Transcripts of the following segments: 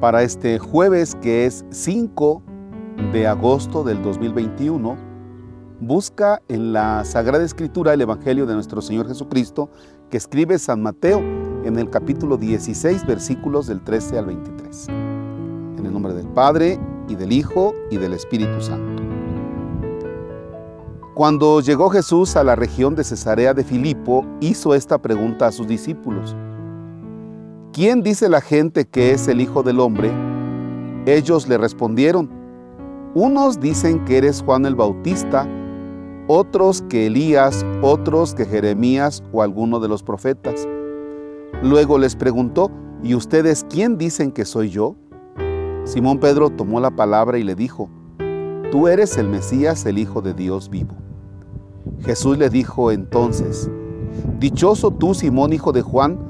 para este jueves que es 5 de agosto del 2021, busca en la Sagrada Escritura el Evangelio de nuestro Señor Jesucristo que escribe San Mateo en el capítulo 16 versículos del 13 al 23. En el nombre del Padre y del Hijo y del Espíritu Santo. Cuando llegó Jesús a la región de Cesarea de Filipo, hizo esta pregunta a sus discípulos. ¿Quién dice la gente que es el Hijo del Hombre? Ellos le respondieron, unos dicen que eres Juan el Bautista, otros que Elías, otros que Jeremías o alguno de los profetas. Luego les preguntó, ¿y ustedes quién dicen que soy yo? Simón Pedro tomó la palabra y le dijo, Tú eres el Mesías, el Hijo de Dios vivo. Jesús le dijo entonces, Dichoso tú, Simón, hijo de Juan,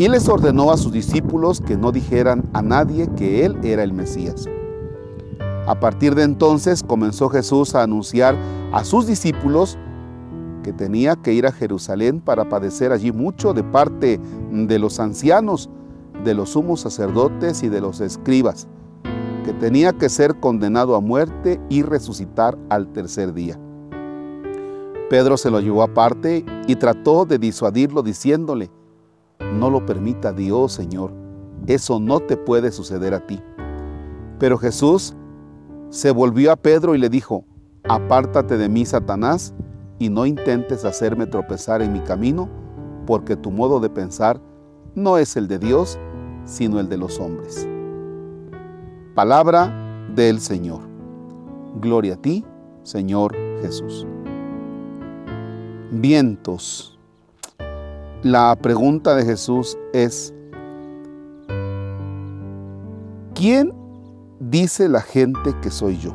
Y les ordenó a sus discípulos que no dijeran a nadie que Él era el Mesías. A partir de entonces comenzó Jesús a anunciar a sus discípulos que tenía que ir a Jerusalén para padecer allí mucho de parte de los ancianos, de los sumos sacerdotes y de los escribas, que tenía que ser condenado a muerte y resucitar al tercer día. Pedro se lo llevó aparte y trató de disuadirlo diciéndole, no lo permita Dios, Señor. Eso no te puede suceder a ti. Pero Jesús se volvió a Pedro y le dijo, apártate de mí, Satanás, y no intentes hacerme tropezar en mi camino, porque tu modo de pensar no es el de Dios, sino el de los hombres. Palabra del Señor. Gloria a ti, Señor Jesús. Vientos la pregunta de Jesús es, ¿quién dice la gente que soy yo?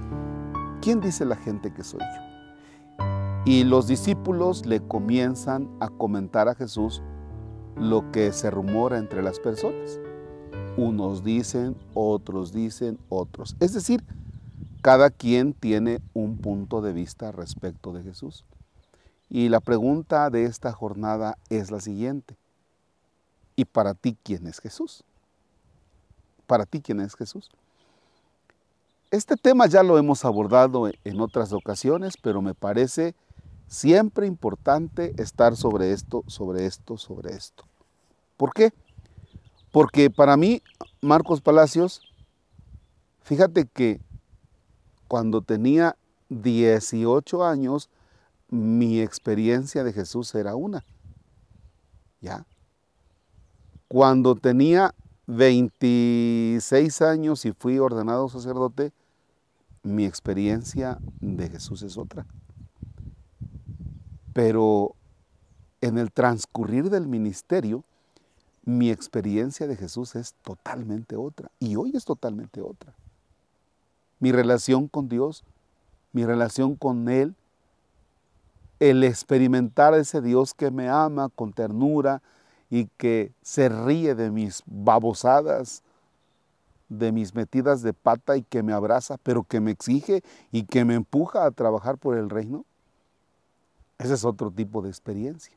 ¿Quién dice la gente que soy yo? Y los discípulos le comienzan a comentar a Jesús lo que se rumora entre las personas. Unos dicen, otros dicen, otros. Es decir, cada quien tiene un punto de vista respecto de Jesús. Y la pregunta de esta jornada es la siguiente. ¿Y para ti quién es Jesús? ¿Para ti quién es Jesús? Este tema ya lo hemos abordado en otras ocasiones, pero me parece siempre importante estar sobre esto, sobre esto, sobre esto. ¿Por qué? Porque para mí, Marcos Palacios, fíjate que cuando tenía 18 años, mi experiencia de Jesús era una. ¿Ya? Cuando tenía 26 años y fui ordenado sacerdote, mi experiencia de Jesús es otra. Pero en el transcurrir del ministerio, mi experiencia de Jesús es totalmente otra. Y hoy es totalmente otra. Mi relación con Dios, mi relación con Él, el experimentar ese Dios que me ama con ternura y que se ríe de mis babosadas, de mis metidas de pata y que me abraza, pero que me exige y que me empuja a trabajar por el reino. Ese es otro tipo de experiencia.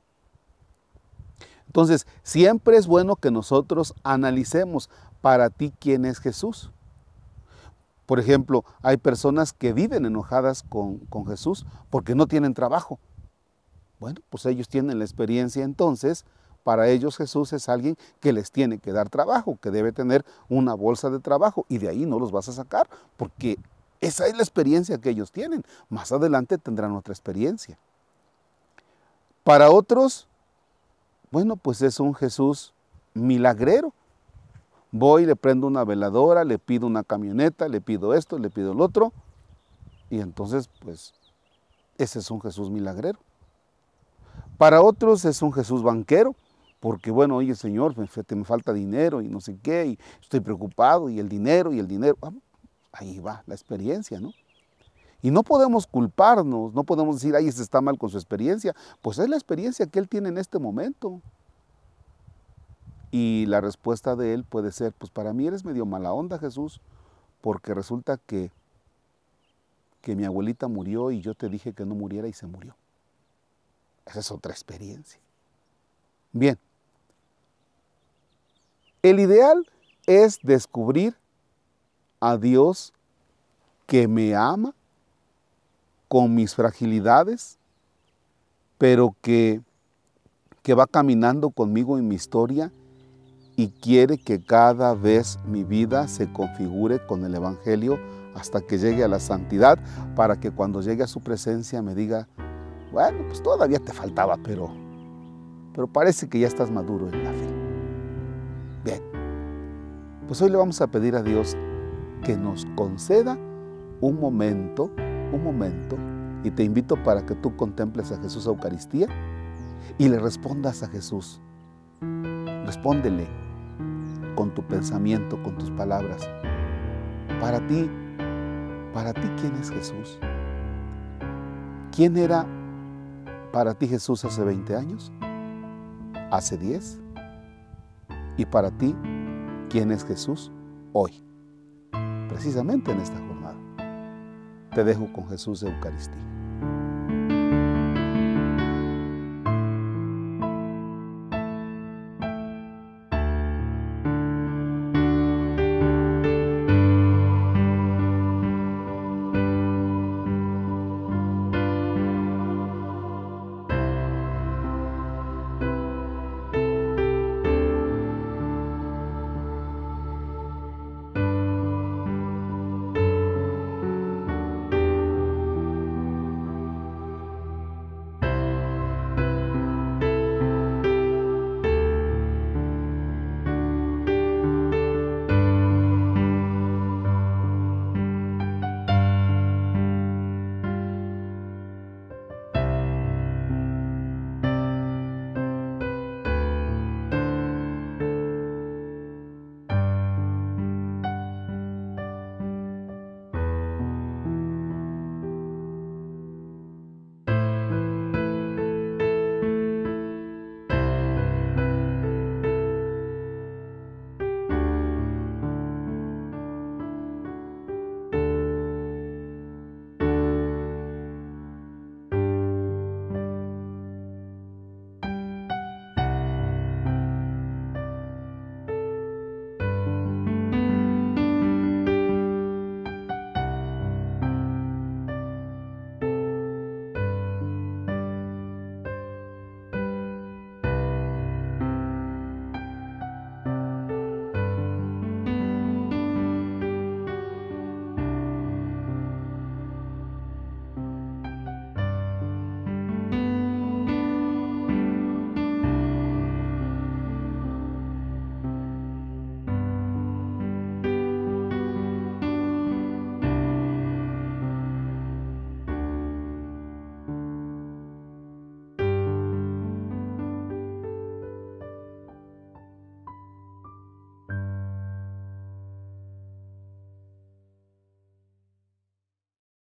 Entonces, siempre es bueno que nosotros analicemos para ti quién es Jesús. Por ejemplo, hay personas que viven enojadas con, con Jesús porque no tienen trabajo. Bueno, pues ellos tienen la experiencia entonces, para ellos Jesús es alguien que les tiene que dar trabajo, que debe tener una bolsa de trabajo y de ahí no los vas a sacar, porque esa es la experiencia que ellos tienen. Más adelante tendrán otra experiencia. Para otros, bueno, pues es un Jesús milagrero. Voy, le prendo una veladora, le pido una camioneta, le pido esto, le pido el otro. Y entonces, pues, ese es un Jesús milagrero. Para otros es un Jesús banquero, porque bueno, oye Señor, me, me falta dinero y no sé qué, y estoy preocupado, y el dinero, y el dinero. ahí va la experiencia, ¿no? Y no podemos culparnos, no podemos decir, ay, ese está mal con su experiencia. Pues es la experiencia que él tiene en este momento. Y la respuesta de él puede ser, pues para mí eres medio mala onda, Jesús, porque resulta que, que mi abuelita murió y yo te dije que no muriera y se murió. Esa es otra experiencia. Bien, el ideal es descubrir a Dios que me ama con mis fragilidades, pero que, que va caminando conmigo en mi historia y quiere que cada vez mi vida se configure con el Evangelio hasta que llegue a la santidad, para que cuando llegue a su presencia me diga, bueno, pues todavía te faltaba, pero, pero parece que ya estás maduro en la fe. Bien, pues hoy le vamos a pedir a Dios que nos conceda un momento un momento y te invito para que tú contemples a Jesús Eucaristía y le respondas a Jesús. Respóndele con tu pensamiento, con tus palabras. Para ti, para ti, ¿quién es Jesús? ¿Quién era para ti Jesús hace 20 años? ¿Hace 10? Y para ti, ¿quién es Jesús hoy? Precisamente en esta jornada te dejo con Jesús de Eucaristía.